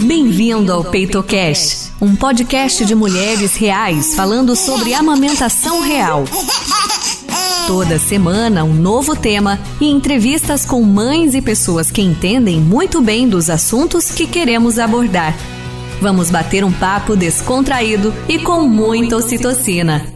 Bem-vindo ao PeitoCast, um podcast de mulheres reais falando sobre amamentação real. Toda semana, um novo tema e entrevistas com mães e pessoas que entendem muito bem dos assuntos que queremos abordar. Vamos bater um papo descontraído e com muita ocitocina.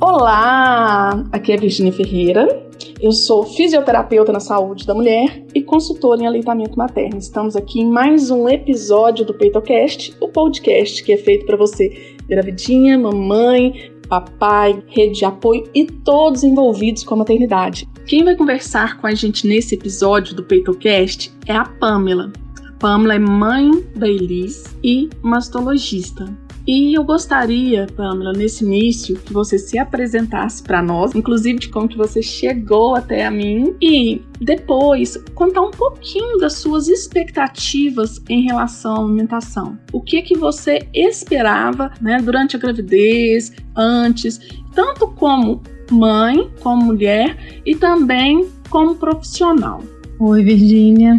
Olá, aqui é Virginia Ferreira. Eu sou fisioterapeuta na saúde da mulher e consultora em aleitamento materno. Estamos aqui em mais um episódio do PeitoCast, o podcast que é feito para você, gravidinha, mamãe, papai, rede de apoio e todos envolvidos com a maternidade. Quem vai conversar com a gente nesse episódio do PeitoCast é a Pamela. A Pamela é mãe da Elis e mastologista. E eu gostaria, Pamela, nesse início, que você se apresentasse para nós, inclusive de como que você chegou até a mim e depois contar um pouquinho das suas expectativas em relação à alimentação. O que que você esperava, né, durante a gravidez, antes, tanto como mãe, como mulher e também como profissional. Oi, Virgínia.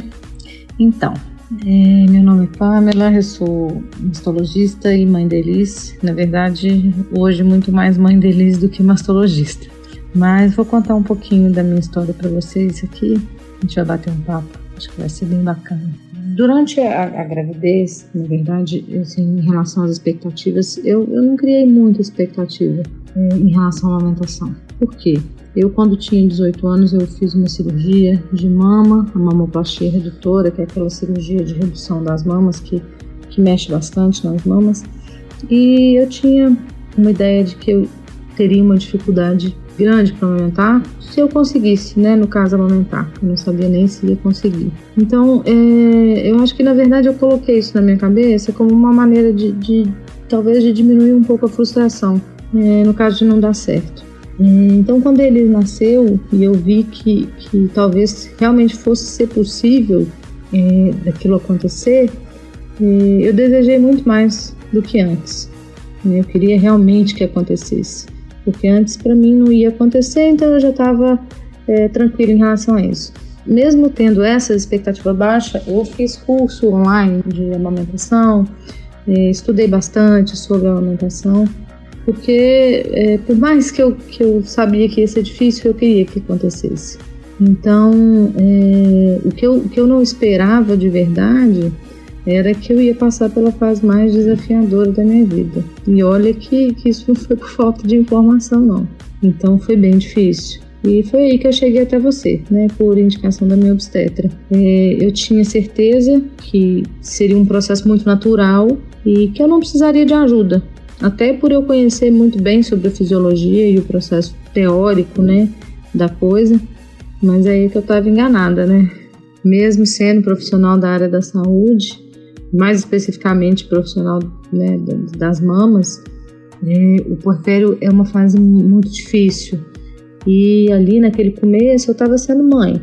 Então, é, meu nome é Pamela, eu sou mastologista e mãe delis. Na verdade, hoje muito mais mãe delis do que mastologista. Mas vou contar um pouquinho da minha história para vocês aqui. A gente vai bater um papo, acho que vai ser bem bacana. Durante a, a gravidez, na verdade, assim, em relação às expectativas, eu, eu não criei muita expectativa é, em relação à amamentação. Por quê? Eu, quando tinha 18 anos, eu fiz uma cirurgia de mama, a mamoplastia redutora, que é aquela cirurgia de redução das mamas que, que mexe bastante nas mamas. E eu tinha uma ideia de que eu teria uma dificuldade grande para amamentar se eu conseguisse, né? No caso, amamentar. Eu não sabia nem se ia conseguir. Então, é, eu acho que na verdade eu coloquei isso na minha cabeça como uma maneira de, de talvez de diminuir um pouco a frustração é, no caso de não dar certo. Então, quando ele nasceu e eu vi que, que talvez realmente fosse ser possível é, daquilo acontecer, é, eu desejei muito mais do que antes. Eu queria realmente que acontecesse, porque antes para mim não ia acontecer, então eu já estava é, tranquilo em relação a isso. Mesmo tendo essa expectativa baixa, eu fiz curso online de amamentação, é, estudei bastante sobre a amamentação porque é, por mais que eu, que eu sabia que ia ser difícil, eu queria que acontecesse. Então, é, o, que eu, o que eu não esperava de verdade era que eu ia passar pela fase mais desafiadora da minha vida. E olha que, que isso não foi por falta de informação, não. Então, foi bem difícil. E foi aí que eu cheguei até você, né, por indicação da minha obstetra. É, eu tinha certeza que seria um processo muito natural e que eu não precisaria de ajuda, até por eu conhecer muito bem sobre a fisiologia e o processo teórico, né, da coisa, mas é aí que eu estava enganada, né? Mesmo sendo profissional da área da saúde, mais especificamente profissional né, das mamas, é, o porfério é uma fase muito difícil. E ali naquele começo eu estava sendo mãe.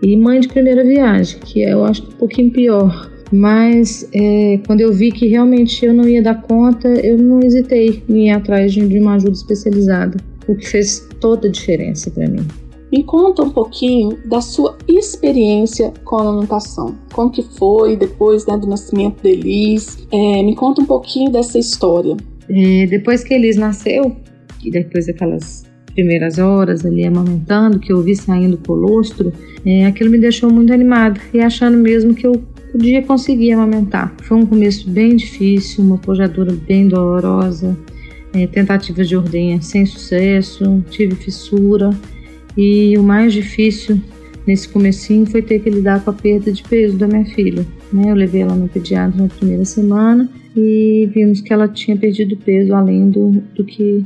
E mãe de primeira viagem, que eu acho um pouquinho pior, mas é, quando eu vi que realmente eu não ia dar conta, eu não hesitei em ir atrás de, de uma ajuda especializada, o que fez toda a diferença para mim. Me conta um pouquinho da sua experiência com a amamentação. Como que foi depois né, do nascimento da Elis? É, me conta um pouquinho dessa história. É, depois que Elis nasceu, e depois daquelas primeiras horas ali amamentando, que eu vi saindo o colostro, é, aquilo me deixou muito animada e achando mesmo que eu podia conseguir amamentar. Foi um começo bem difícil, uma pojadura bem dolorosa, é, tentativas de ordenha sem sucesso, tive fissura e o mais difícil nesse comecinho foi ter que lidar com a perda de peso da minha filha. Né? Eu levei ela no pediatra na primeira semana e vimos que ela tinha perdido peso além do, do que,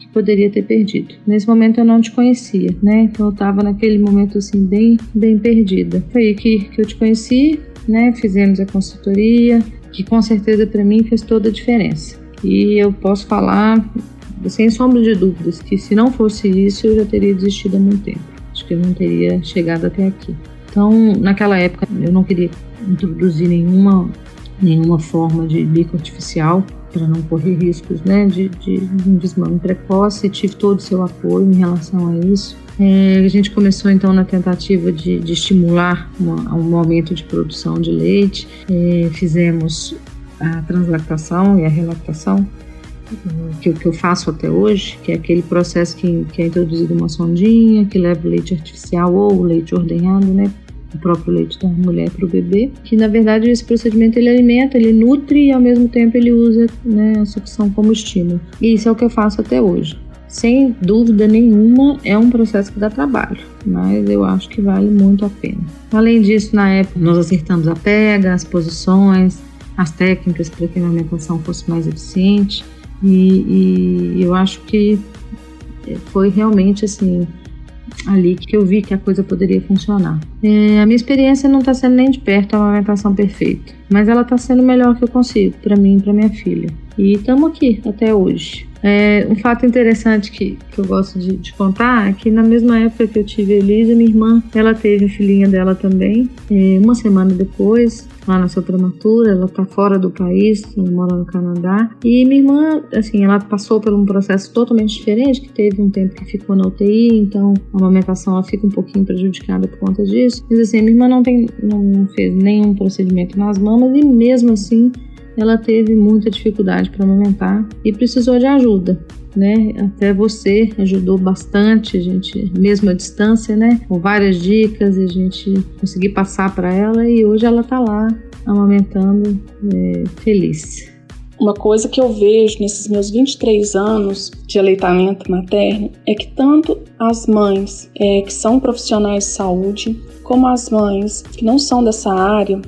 que poderia ter perdido. Nesse momento eu não te conhecia, né? Então eu estava naquele momento assim bem, bem perdida. Foi aí que, que eu te conheci, né? Fizemos a consultoria, que com certeza para mim fez toda a diferença. E eu posso falar, sem sombra de dúvidas, que se não fosse isso, eu já teria desistido há muito tempo. Acho que eu não teria chegado até aqui. Então, naquela época, eu não queria introduzir nenhuma, nenhuma forma de bico artificial para não correr riscos né, de, de um desmame precoce. Tive todo o seu apoio em relação a isso. É, a gente começou então na tentativa de, de estimular uma, um aumento de produção de leite. É, fizemos a translactação e a relactação, que, que eu faço até hoje, que é aquele processo que, que é introduzido uma sondinha, que leva leite artificial ou leite ordenhado, né? O próprio leite da mulher para o bebê, que na verdade esse procedimento ele alimenta, ele nutre e ao mesmo tempo ele usa né, a sucção como estímulo. E isso é o que eu faço até hoje. Sem dúvida nenhuma, é um processo que dá trabalho, mas eu acho que vale muito a pena. Além disso, na época, nós acertamos a pega, as posições, as técnicas para que a alimentação fosse mais eficiente. E, e eu acho que foi realmente assim ali que eu vi que a coisa poderia funcionar. É, a minha experiência não está sendo nem de perto a amamentação perfeita, mas ela está sendo o melhor que eu consigo para mim e para minha filha. E estamos aqui até hoje. É, um fato interessante que, que eu gosto de, de, contar é que na mesma época que eu tive a Elisa, minha irmã, ela teve a filhinha dela também. É, uma semana depois, lá na sua prematura, ela tá fora do país, ela mora no Canadá. E minha irmã, assim, ela passou por um processo totalmente diferente, que teve um tempo que ficou na UTI, então a amamentação ela fica um pouquinho prejudicada por conta disso. Mas assim, minha irmã não, tem, não fez nenhum procedimento nas mamas e mesmo assim ela teve muita dificuldade para amamentar e precisou de ajuda. Né? Até você ajudou bastante, a gente, mesmo à distância, né? Com várias dicas, a gente conseguiu passar para ela e hoje ela está lá amamentando é, feliz. Uma coisa que eu vejo nesses meus 23 anos de aleitamento materno é que tanto as mães é, que são profissionais de saúde, como as mães que não são dessa área,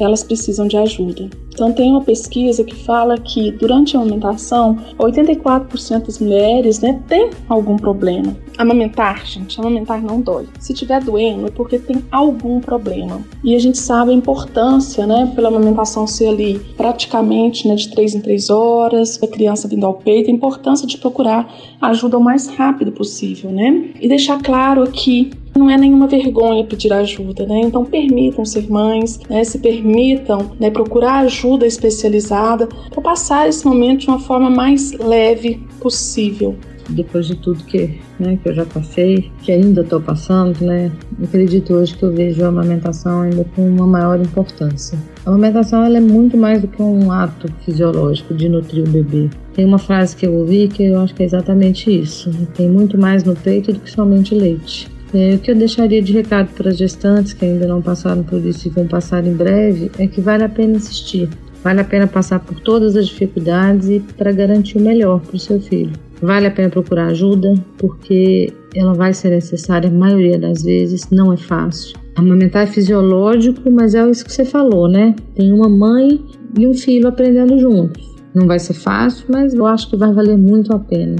elas precisam de ajuda. Então, tem uma pesquisa que fala que durante a amamentação, 84% das mulheres né, tem algum problema. Amamentar, gente, amamentar não dói. Se tiver doendo, é porque tem algum problema. E a gente sabe a importância, né, pela amamentação ser ali praticamente né, de 3 em 3 horas, a criança vindo ao peito, a importância de procurar ajuda o mais rápido possível, né? E deixar claro aqui não é nenhuma vergonha pedir ajuda, né? Então permitam ser mães, né? se permitam né, procurar ajuda especializada para passar esse momento de uma forma mais leve possível. Depois de tudo que, né, que eu já passei, que ainda estou passando, né, acredito hoje que eu vejo a amamentação ainda com uma maior importância. A amamentação ela é muito mais do que um ato fisiológico de nutrir o bebê. Tem uma frase que eu ouvi que eu acho que é exatamente isso. Tem muito mais no peito do que somente leite. É, o que eu deixaria de recado para as gestantes que ainda não passaram por isso e vão passar em breve é que vale a pena insistir. Vale a pena passar por todas as dificuldades e para garantir o melhor para o seu filho. Vale a pena procurar ajuda, porque ela vai ser necessária a maioria das vezes, não é fácil. Amamentar é fisiológico, mas é isso que você falou, né? Tem uma mãe e um filho aprendendo juntos. Não vai ser fácil, mas eu acho que vai valer muito a pena.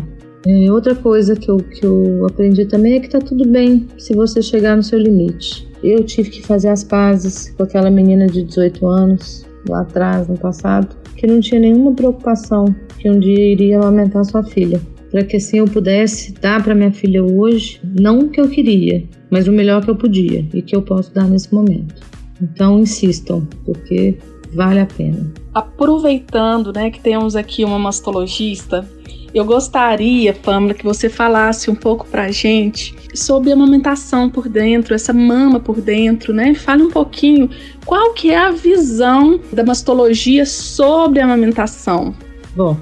É, outra coisa que eu, que eu aprendi também é que tá tudo bem se você chegar no seu limite. Eu tive que fazer as pazes com aquela menina de 18 anos, lá atrás, no passado, que não tinha nenhuma preocupação que um dia iria amamentar sua filha. Para que assim eu pudesse dar para minha filha hoje, não o que eu queria, mas o melhor que eu podia e que eu posso dar nesse momento. Então insistam, porque vale a pena. Aproveitando, né, que temos aqui uma mastologista, eu gostaria, Pamela, que você falasse um pouco pra gente sobre a amamentação por dentro, essa mama por dentro, né? Fale um pouquinho qual que é a visão da mastologia sobre a amamentação. Bom,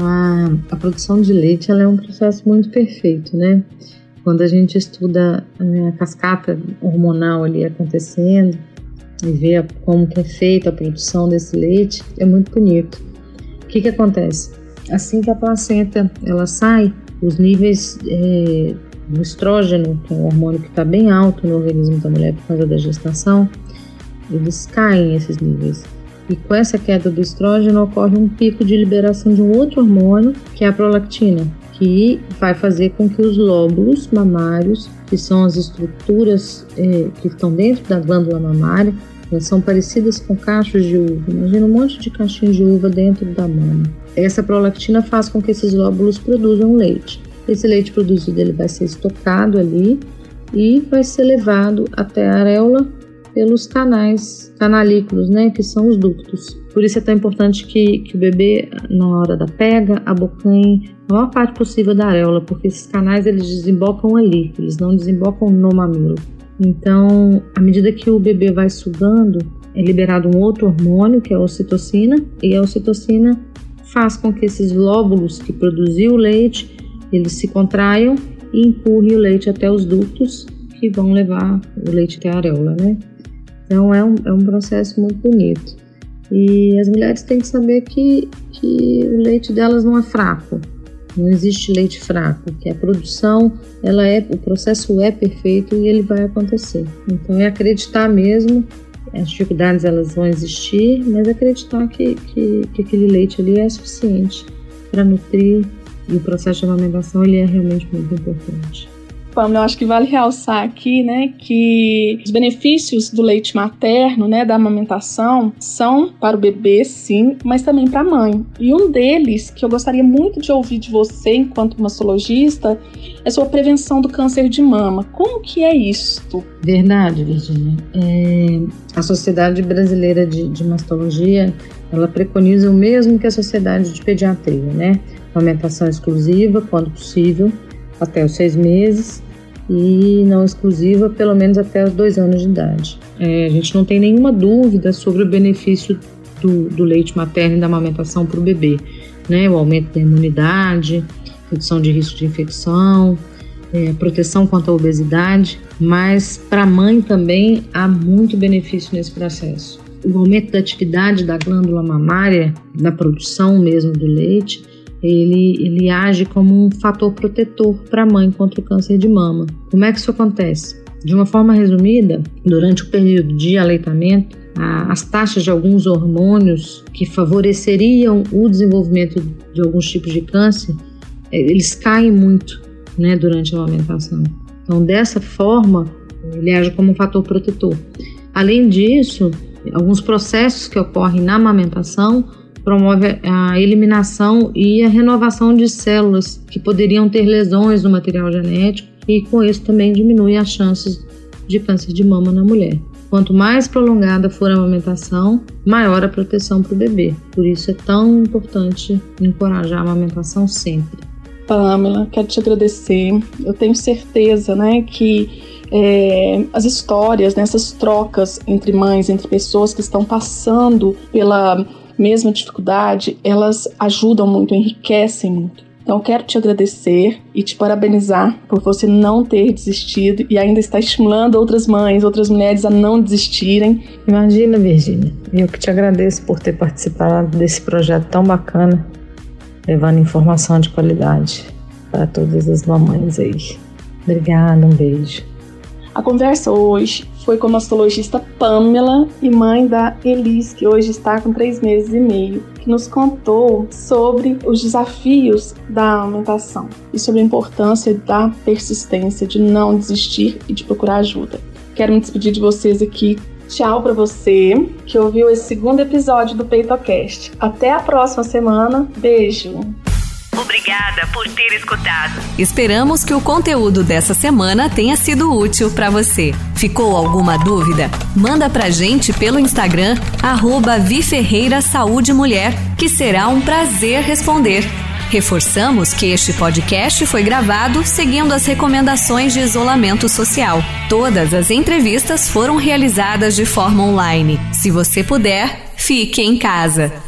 a, a produção de leite é um processo muito perfeito, né? Quando a gente estuda né, a cascata hormonal ali acontecendo e vê como que é feita a produção desse leite, é muito bonito. O que que acontece? assim que a placenta ela sai, os níveis é, do estrógeno, que é um hormônio que está bem alto no organismo da mulher por causa da gestação, eles caem esses níveis. E com essa queda do estrógeno ocorre um pico de liberação de um outro hormônio, que é a prolactina, que vai fazer com que os lóbulos mamários, que são as estruturas é, que estão dentro da glândula mamária, elas são parecidas com cachos de uva. Imagina um monte de cachinhos de uva dentro da mama. Essa prolactina faz com que esses lóbulos produzam leite. Esse leite produzido ele vai ser estocado ali e vai ser levado até a areola pelos canais canalículos, né, que são os ductos. Por isso é tão importante que, que o bebê, na hora da pega, abocanhe a maior parte possível da areola, porque esses canais eles desembocam ali, eles não desembocam no mamilo. Então, à medida que o bebê vai sugando, é liberado um outro hormônio, que é a ocitocina, e a ocitocina faz com que esses lóbulos que produziam o leite, eles se contraiam e empurrem o leite até os ductos que vão levar o leite até a areola, né? Então é um, é um processo muito bonito. E as mulheres têm que saber que, que o leite delas não é fraco, não existe leite fraco, que a produção, ela é, o processo é perfeito e ele vai acontecer. Então é acreditar mesmo, as dificuldades elas vão existir, mas acreditar que, que, que aquele leite ali é suficiente para nutrir e o processo de amamentação ele é realmente muito importante. Pamela, eu acho que vale realçar aqui, né, que os benefícios do leite materno, né, da amamentação, são para o bebê, sim, mas também para a mãe. E um deles, que eu gostaria muito de ouvir de você, enquanto mastologista, é sobre a prevenção do câncer de mama. Como que é isto? Verdade, Virginia. É, a Sociedade Brasileira de, de Mastologia, ela preconiza o mesmo que a Sociedade de Pediatria, né? Amamentação exclusiva, quando possível, até os seis meses e não exclusiva pelo menos até os dois anos de idade. É, a gente não tem nenhuma dúvida sobre o benefício do, do leite materno e da amamentação para o bebê, né? O aumento da imunidade, redução de risco de infecção, é, proteção contra a obesidade, mas para a mãe também há muito benefício nesse processo. O aumento da atividade da glândula mamária, da produção mesmo do leite, ele, ele age como um fator protetor para a mãe contra o câncer de mama. Como é que isso acontece? De uma forma resumida, durante o período de aleitamento, as taxas de alguns hormônios que favoreceriam o desenvolvimento de alguns tipos de câncer, é, eles caem muito né, durante a amamentação. Então, dessa forma, ele age como um fator protetor. Além disso, alguns processos que ocorrem na amamentação promove a eliminação e a renovação de células que poderiam ter lesões no material genético e com isso também diminui as chances de câncer de mama na mulher. Quanto mais prolongada for a amamentação, maior a proteção para o bebê. Por isso é tão importante encorajar a amamentação sempre. Pamela, quero te agradecer. Eu tenho certeza, né, que é, as histórias, né, trocas entre mães, entre pessoas que estão passando pela mesma dificuldade, elas ajudam muito, enriquecem muito. Então, quero te agradecer e te parabenizar por você não ter desistido e ainda estar estimulando outras mães, outras mulheres a não desistirem. Imagina, Virginia, eu que te agradeço por ter participado desse projeto tão bacana, levando informação de qualidade para todas as mamães aí. Obrigada, um beijo. A conversa hoje foi com a mastologista Pamela e mãe da Elis, que hoje está com três meses e meio, que nos contou sobre os desafios da aumentação e sobre a importância da persistência, de não desistir e de procurar ajuda. Quero me despedir de vocês aqui. Tchau para você que ouviu esse segundo episódio do PeitoCast. Até a próxima semana. Beijo! Obrigada por ter escutado. Esperamos que o conteúdo dessa semana tenha sido útil para você. Ficou alguma dúvida? Manda pra gente pelo Instagram, arroba Viferreira Saúde Mulher, que será um prazer responder. Reforçamos que este podcast foi gravado seguindo as recomendações de isolamento social. Todas as entrevistas foram realizadas de forma online. Se você puder, fique em casa.